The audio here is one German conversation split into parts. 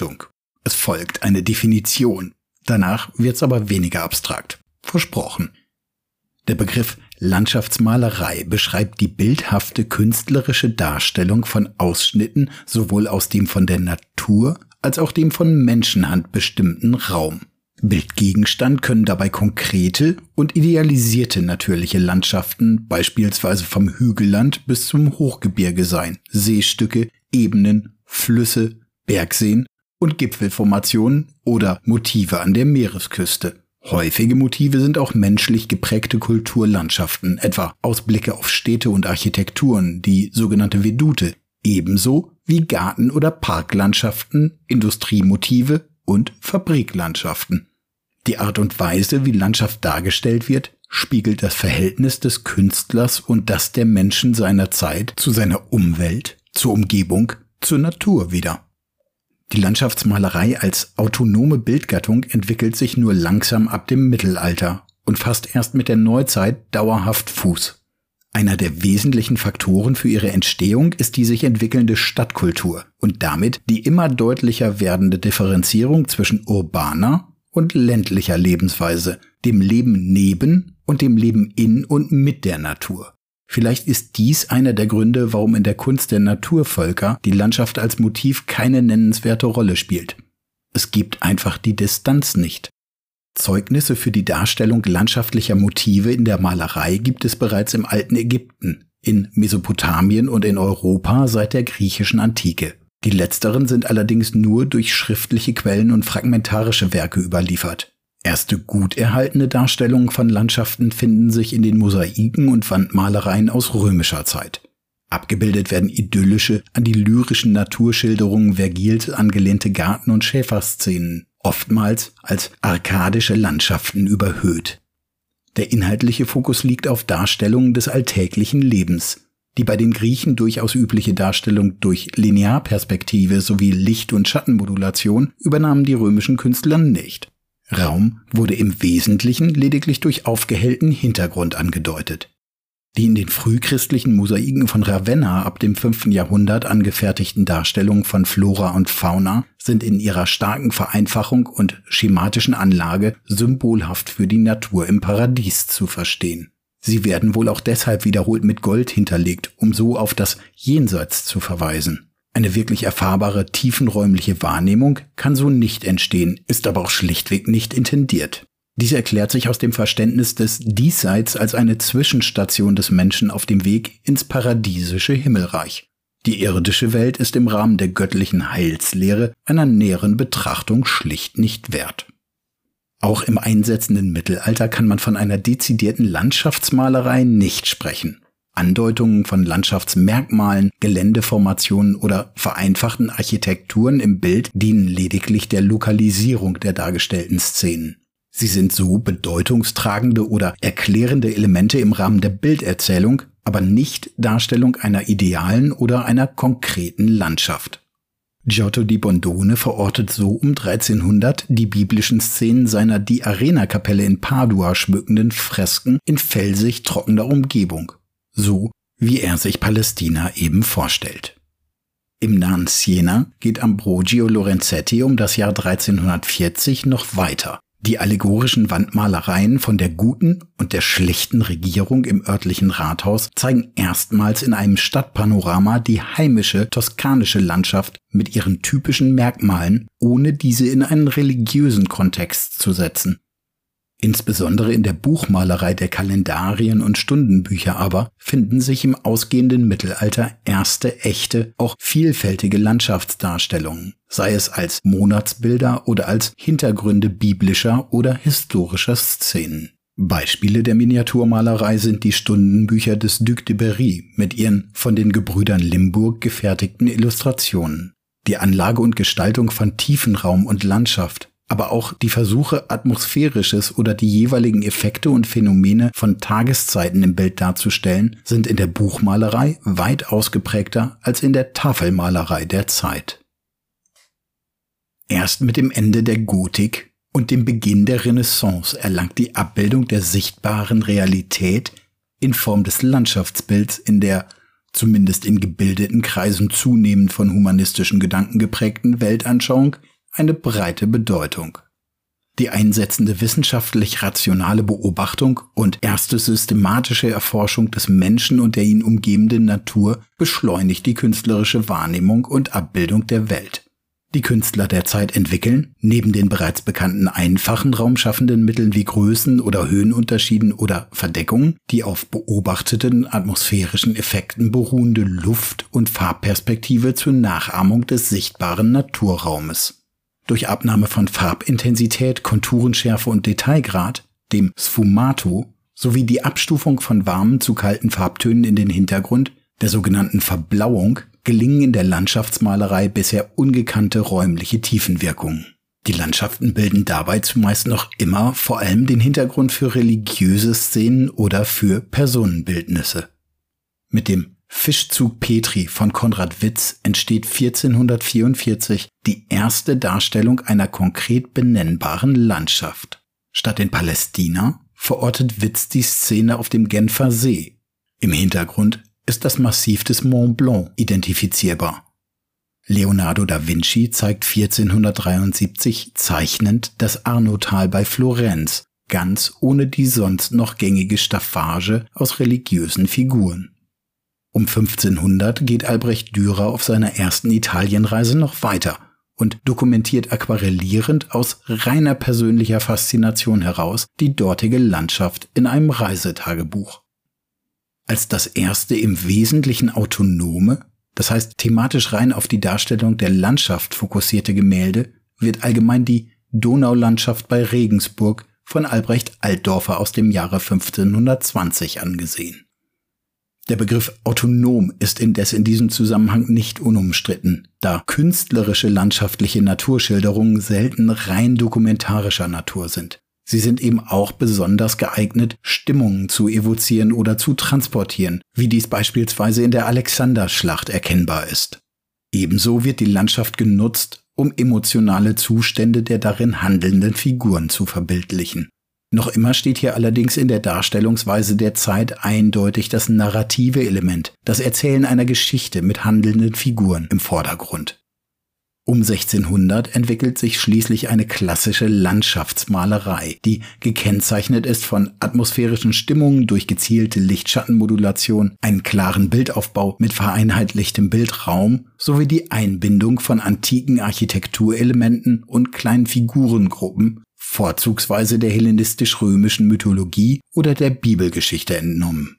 Achtung, es folgt eine Definition. Danach wird's aber weniger abstrakt. Versprochen. Der Begriff Landschaftsmalerei beschreibt die bildhafte künstlerische Darstellung von Ausschnitten sowohl aus dem von der Natur als auch dem von Menschenhand bestimmten Raum. Bildgegenstand können dabei konkrete und idealisierte natürliche Landschaften, beispielsweise vom Hügelland bis zum Hochgebirge sein, Seestücke, Ebenen, Flüsse, Bergseen und Gipfelformationen oder Motive an der Meeresküste. Häufige Motive sind auch menschlich geprägte Kulturlandschaften, etwa Ausblicke auf Städte und Architekturen, die sogenannte Vedute, ebenso wie Garten- oder Parklandschaften, Industriemotive und Fabriklandschaften. Die Art und Weise, wie Landschaft dargestellt wird, spiegelt das Verhältnis des Künstlers und das der Menschen seiner Zeit zu seiner Umwelt, zur Umgebung, zur Natur wider. Die Landschaftsmalerei als autonome Bildgattung entwickelt sich nur langsam ab dem Mittelalter und fasst erst mit der Neuzeit dauerhaft Fuß. Einer der wesentlichen Faktoren für ihre Entstehung ist die sich entwickelnde Stadtkultur und damit die immer deutlicher werdende Differenzierung zwischen urbaner und ländlicher Lebensweise, dem Leben neben und dem Leben in und mit der Natur. Vielleicht ist dies einer der Gründe, warum in der Kunst der Naturvölker die Landschaft als Motiv keine nennenswerte Rolle spielt. Es gibt einfach die Distanz nicht. Zeugnisse für die Darstellung landschaftlicher Motive in der Malerei gibt es bereits im alten Ägypten, in Mesopotamien und in Europa seit der griechischen Antike. Die letzteren sind allerdings nur durch schriftliche Quellen und fragmentarische Werke überliefert. Erste gut erhaltene Darstellungen von Landschaften finden sich in den Mosaiken und Wandmalereien aus römischer Zeit. Abgebildet werden idyllische, an die lyrischen Naturschilderungen Vergils angelehnte Garten- und Schäferszenen, oftmals als arkadische Landschaften überhöht. Der inhaltliche Fokus liegt auf Darstellungen des alltäglichen Lebens. Die bei den Griechen durchaus übliche Darstellung durch Linearperspektive sowie Licht- und Schattenmodulation übernahmen die römischen Künstler nicht. Raum wurde im Wesentlichen lediglich durch aufgehellten Hintergrund angedeutet. Die in den frühchristlichen Mosaiken von Ravenna ab dem 5. Jahrhundert angefertigten Darstellungen von Flora und Fauna sind in ihrer starken Vereinfachung und schematischen Anlage symbolhaft für die Natur im Paradies zu verstehen. Sie werden wohl auch deshalb wiederholt mit Gold hinterlegt, um so auf das Jenseits zu verweisen. Eine wirklich erfahrbare tiefenräumliche Wahrnehmung kann so nicht entstehen, ist aber auch schlichtweg nicht intendiert. Dies erklärt sich aus dem Verständnis des Diesseits als eine Zwischenstation des Menschen auf dem Weg ins paradiesische Himmelreich. Die irdische Welt ist im Rahmen der göttlichen Heilslehre einer näheren Betrachtung schlicht nicht wert. Auch im einsetzenden Mittelalter kann man von einer dezidierten Landschaftsmalerei nicht sprechen. Andeutungen von Landschaftsmerkmalen, Geländeformationen oder vereinfachten Architekturen im Bild dienen lediglich der Lokalisierung der dargestellten Szenen. Sie sind so bedeutungstragende oder erklärende Elemente im Rahmen der Bilderzählung, aber nicht Darstellung einer idealen oder einer konkreten Landschaft. Giotto di Bondone verortet so um 1300 die biblischen Szenen seiner die Arena-Kapelle in Padua schmückenden Fresken in felsig trockener Umgebung so wie er sich Palästina eben vorstellt. Im nahen Siena geht Ambrogio Lorenzetti um das Jahr 1340 noch weiter. Die allegorischen Wandmalereien von der guten und der schlechten Regierung im örtlichen Rathaus zeigen erstmals in einem Stadtpanorama die heimische toskanische Landschaft mit ihren typischen Merkmalen, ohne diese in einen religiösen Kontext zu setzen. Insbesondere in der Buchmalerei der Kalendarien und Stundenbücher aber finden sich im ausgehenden Mittelalter erste echte, auch vielfältige Landschaftsdarstellungen, sei es als Monatsbilder oder als Hintergründe biblischer oder historischer Szenen. Beispiele der Miniaturmalerei sind die Stundenbücher des Duc de Berry mit ihren von den Gebrüdern Limburg gefertigten Illustrationen. Die Anlage und Gestaltung von Tiefenraum und Landschaft aber auch die Versuche, atmosphärisches oder die jeweiligen Effekte und Phänomene von Tageszeiten im Bild darzustellen, sind in der Buchmalerei weit ausgeprägter als in der Tafelmalerei der Zeit. Erst mit dem Ende der Gotik und dem Beginn der Renaissance erlangt die Abbildung der sichtbaren Realität in Form des Landschaftsbilds in der zumindest in gebildeten Kreisen zunehmend von humanistischen Gedanken geprägten Weltanschauung eine breite Bedeutung. Die einsetzende wissenschaftlich rationale Beobachtung und erste systematische Erforschung des Menschen und der ihn umgebenden Natur beschleunigt die künstlerische Wahrnehmung und Abbildung der Welt. Die Künstler der Zeit entwickeln, neben den bereits bekannten einfachen raumschaffenden Mitteln wie Größen oder Höhenunterschieden oder Verdeckungen, die auf beobachteten atmosphärischen Effekten beruhende Luft- und Farbperspektive zur Nachahmung des sichtbaren Naturraumes durch Abnahme von Farbintensität, Konturenschärfe und Detailgrad, dem Sfumato, sowie die Abstufung von warmen zu kalten Farbtönen in den Hintergrund, der sogenannten Verblauung, gelingen in der Landschaftsmalerei bisher ungekannte räumliche Tiefenwirkungen. Die Landschaften bilden dabei zumeist noch immer vor allem den Hintergrund für religiöse Szenen oder für Personenbildnisse. Mit dem Fischzug Petri von Konrad Witz entsteht 1444 die erste Darstellung einer konkret benennbaren Landschaft. Statt in Palästina verortet Witz die Szene auf dem Genfer See. Im Hintergrund ist das Massiv des Mont Blanc identifizierbar. Leonardo da Vinci zeigt 1473 zeichnend das Arnotal bei Florenz, ganz ohne die sonst noch gängige Staffage aus religiösen Figuren. Um 1500 geht Albrecht Dürer auf seiner ersten Italienreise noch weiter und dokumentiert aquarellierend aus reiner persönlicher Faszination heraus die dortige Landschaft in einem Reisetagebuch. Als das erste im Wesentlichen autonome, das heißt thematisch rein auf die Darstellung der Landschaft fokussierte Gemälde, wird allgemein die Donaulandschaft bei Regensburg von Albrecht Altdorfer aus dem Jahre 1520 angesehen. Der Begriff autonom ist indes in diesem Zusammenhang nicht unumstritten, da künstlerische landschaftliche Naturschilderungen selten rein dokumentarischer Natur sind. Sie sind eben auch besonders geeignet, Stimmungen zu evozieren oder zu transportieren, wie dies beispielsweise in der Alexanderschlacht erkennbar ist. Ebenso wird die Landschaft genutzt, um emotionale Zustände der darin handelnden Figuren zu verbildlichen. Noch immer steht hier allerdings in der Darstellungsweise der Zeit eindeutig das narrative Element, das Erzählen einer Geschichte mit handelnden Figuren im Vordergrund. Um 1600 entwickelt sich schließlich eine klassische Landschaftsmalerei, die gekennzeichnet ist von atmosphärischen Stimmungen durch gezielte Lichtschattenmodulation, einen klaren Bildaufbau mit vereinheitlichtem Bildraum sowie die Einbindung von antiken Architekturelementen und kleinen Figurengruppen vorzugsweise der hellenistisch-römischen Mythologie oder der Bibelgeschichte entnommen.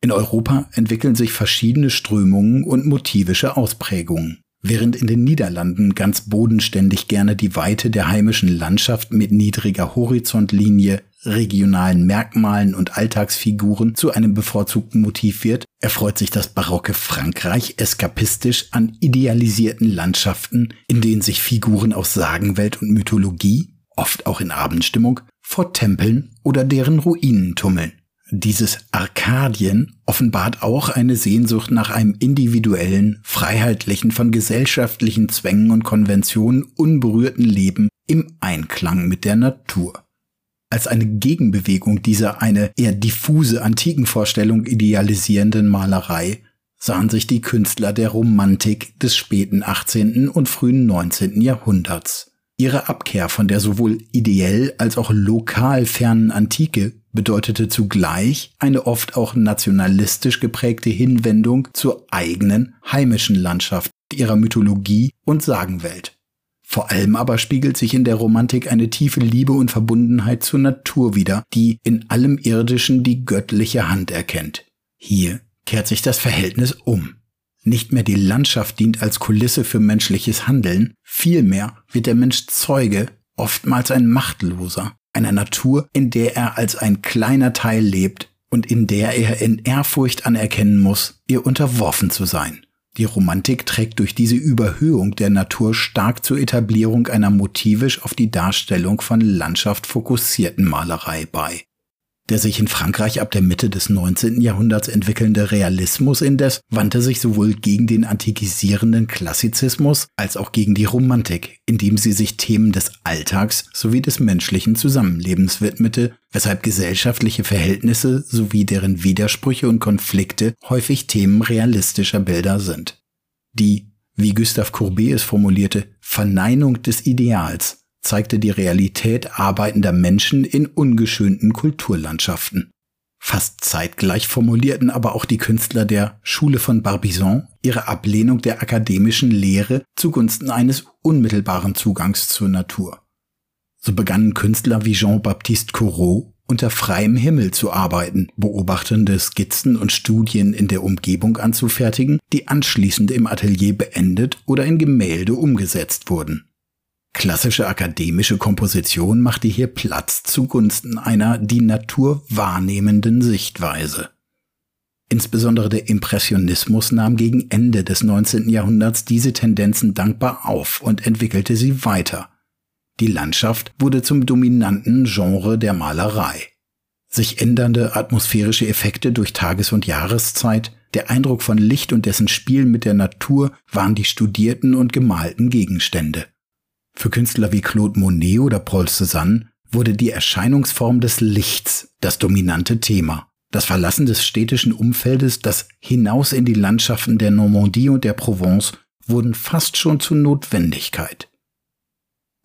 In Europa entwickeln sich verschiedene Strömungen und motivische Ausprägungen. Während in den Niederlanden ganz bodenständig gerne die Weite der heimischen Landschaft mit niedriger Horizontlinie, regionalen Merkmalen und Alltagsfiguren zu einem bevorzugten Motiv wird, erfreut sich das barocke Frankreich eskapistisch an idealisierten Landschaften, in denen sich Figuren aus Sagenwelt und Mythologie oft auch in Abendstimmung, vor Tempeln oder deren Ruinen tummeln. Dieses Arkadien offenbart auch eine Sehnsucht nach einem individuellen, freiheitlichen, von gesellschaftlichen Zwängen und Konventionen unberührten Leben im Einklang mit der Natur. Als eine Gegenbewegung dieser eine eher diffuse antiken Vorstellung idealisierenden Malerei sahen sich die Künstler der Romantik des späten 18. und frühen 19. Jahrhunderts. Ihre Abkehr von der sowohl ideell als auch lokal fernen Antike bedeutete zugleich eine oft auch nationalistisch geprägte Hinwendung zur eigenen heimischen Landschaft, ihrer Mythologie und Sagenwelt. Vor allem aber spiegelt sich in der Romantik eine tiefe Liebe und Verbundenheit zur Natur wider, die in allem Irdischen die göttliche Hand erkennt. Hier kehrt sich das Verhältnis um. Nicht mehr die Landschaft dient als Kulisse für menschliches Handeln, vielmehr wird der Mensch Zeuge, oftmals ein Machtloser, einer Natur, in der er als ein kleiner Teil lebt und in der er in Ehrfurcht anerkennen muss, ihr unterworfen zu sein. Die Romantik trägt durch diese Überhöhung der Natur stark zur Etablierung einer motivisch auf die Darstellung von Landschaft fokussierten Malerei bei. Der sich in Frankreich ab der Mitte des 19. Jahrhunderts entwickelnde Realismus indes wandte sich sowohl gegen den antikisierenden Klassizismus als auch gegen die Romantik, indem sie sich Themen des Alltags sowie des menschlichen Zusammenlebens widmete, weshalb gesellschaftliche Verhältnisse sowie deren Widersprüche und Konflikte häufig Themen realistischer Bilder sind. Die wie Gustave Courbet es formulierte, Verneinung des Ideals zeigte die Realität arbeitender Menschen in ungeschönten Kulturlandschaften. Fast zeitgleich formulierten aber auch die Künstler der Schule von Barbizon ihre Ablehnung der akademischen Lehre zugunsten eines unmittelbaren Zugangs zur Natur. So begannen Künstler wie Jean-Baptiste Corot unter freiem Himmel zu arbeiten, beobachtende Skizzen und Studien in der Umgebung anzufertigen, die anschließend im Atelier beendet oder in Gemälde umgesetzt wurden. Klassische akademische Komposition machte hier Platz zugunsten einer die Natur wahrnehmenden Sichtweise. Insbesondere der Impressionismus nahm gegen Ende des 19. Jahrhunderts diese Tendenzen dankbar auf und entwickelte sie weiter. Die Landschaft wurde zum dominanten Genre der Malerei. Sich ändernde atmosphärische Effekte durch Tages- und Jahreszeit, der Eindruck von Licht und dessen Spiel mit der Natur waren die studierten und gemalten Gegenstände. Für Künstler wie Claude Monet oder Paul Cézanne wurde die Erscheinungsform des Lichts das dominante Thema. Das Verlassen des städtischen Umfeldes, das Hinaus in die Landschaften der Normandie und der Provence wurden fast schon zur Notwendigkeit.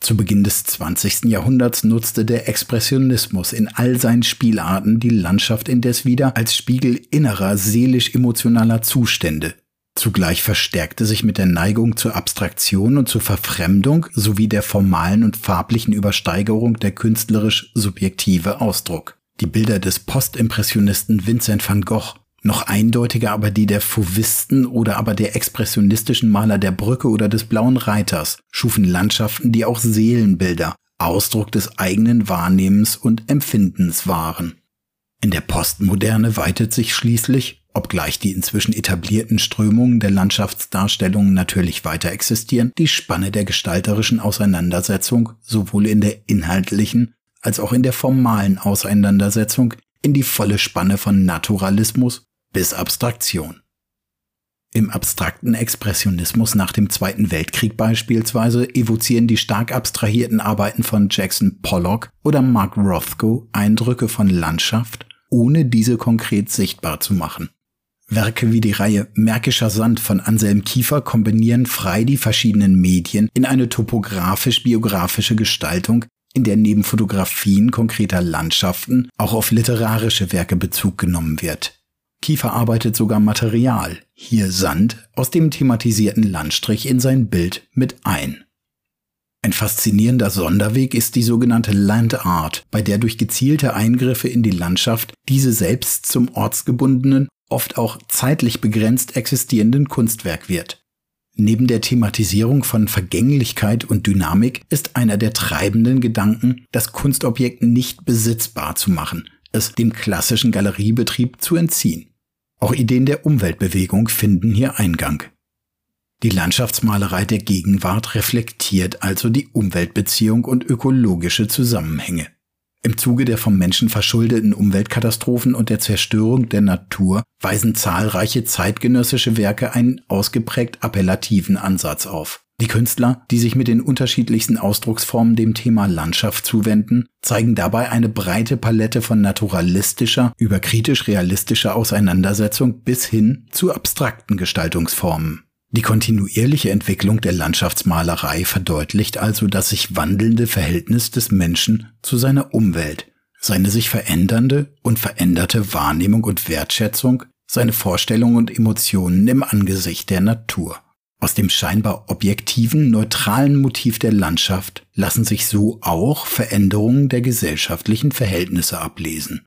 Zu Beginn des 20. Jahrhunderts nutzte der Expressionismus in all seinen Spielarten die Landschaft indes wieder als Spiegel innerer seelisch-emotionaler Zustände, Zugleich verstärkte sich mit der Neigung zur Abstraktion und zur Verfremdung sowie der formalen und farblichen Übersteigerung der künstlerisch subjektive Ausdruck. Die Bilder des Postimpressionisten Vincent van Gogh, noch eindeutiger aber die der Fauvisten oder aber der expressionistischen Maler der Brücke oder des Blauen Reiters, schufen Landschaften, die auch Seelenbilder, Ausdruck des eigenen Wahrnehmens und Empfindens waren. In der Postmoderne weitet sich schließlich, Obgleich die inzwischen etablierten Strömungen der Landschaftsdarstellungen natürlich weiter existieren, die Spanne der gestalterischen Auseinandersetzung sowohl in der inhaltlichen als auch in der formalen Auseinandersetzung in die volle Spanne von Naturalismus bis Abstraktion. Im abstrakten Expressionismus nach dem Zweiten Weltkrieg beispielsweise evozieren die stark abstrahierten Arbeiten von Jackson Pollock oder Mark Rothko Eindrücke von Landschaft, ohne diese konkret sichtbar zu machen. Werke wie die Reihe Märkischer Sand von Anselm Kiefer kombinieren frei die verschiedenen Medien in eine topografisch-biografische Gestaltung, in der neben Fotografien konkreter Landschaften auch auf literarische Werke Bezug genommen wird. Kiefer arbeitet sogar Material, hier Sand, aus dem thematisierten Landstrich in sein Bild mit ein. Ein faszinierender Sonderweg ist die sogenannte Land Art, bei der durch gezielte Eingriffe in die Landschaft diese selbst zum ortsgebundenen oft auch zeitlich begrenzt existierenden Kunstwerk wird. Neben der Thematisierung von Vergänglichkeit und Dynamik ist einer der treibenden Gedanken, das Kunstobjekt nicht besitzbar zu machen, es dem klassischen Galeriebetrieb zu entziehen. Auch Ideen der Umweltbewegung finden hier Eingang. Die Landschaftsmalerei der Gegenwart reflektiert also die Umweltbeziehung und ökologische Zusammenhänge. Im Zuge der vom Menschen verschuldeten Umweltkatastrophen und der Zerstörung der Natur weisen zahlreiche zeitgenössische Werke einen ausgeprägt appellativen Ansatz auf. Die Künstler, die sich mit den unterschiedlichsten Ausdrucksformen dem Thema Landschaft zuwenden, zeigen dabei eine breite Palette von naturalistischer über kritisch realistischer Auseinandersetzung bis hin zu abstrakten Gestaltungsformen. Die kontinuierliche Entwicklung der Landschaftsmalerei verdeutlicht also das sich wandelnde Verhältnis des Menschen zu seiner Umwelt, seine sich verändernde und veränderte Wahrnehmung und Wertschätzung, seine Vorstellungen und Emotionen im Angesicht der Natur. Aus dem scheinbar objektiven, neutralen Motiv der Landschaft lassen sich so auch Veränderungen der gesellschaftlichen Verhältnisse ablesen.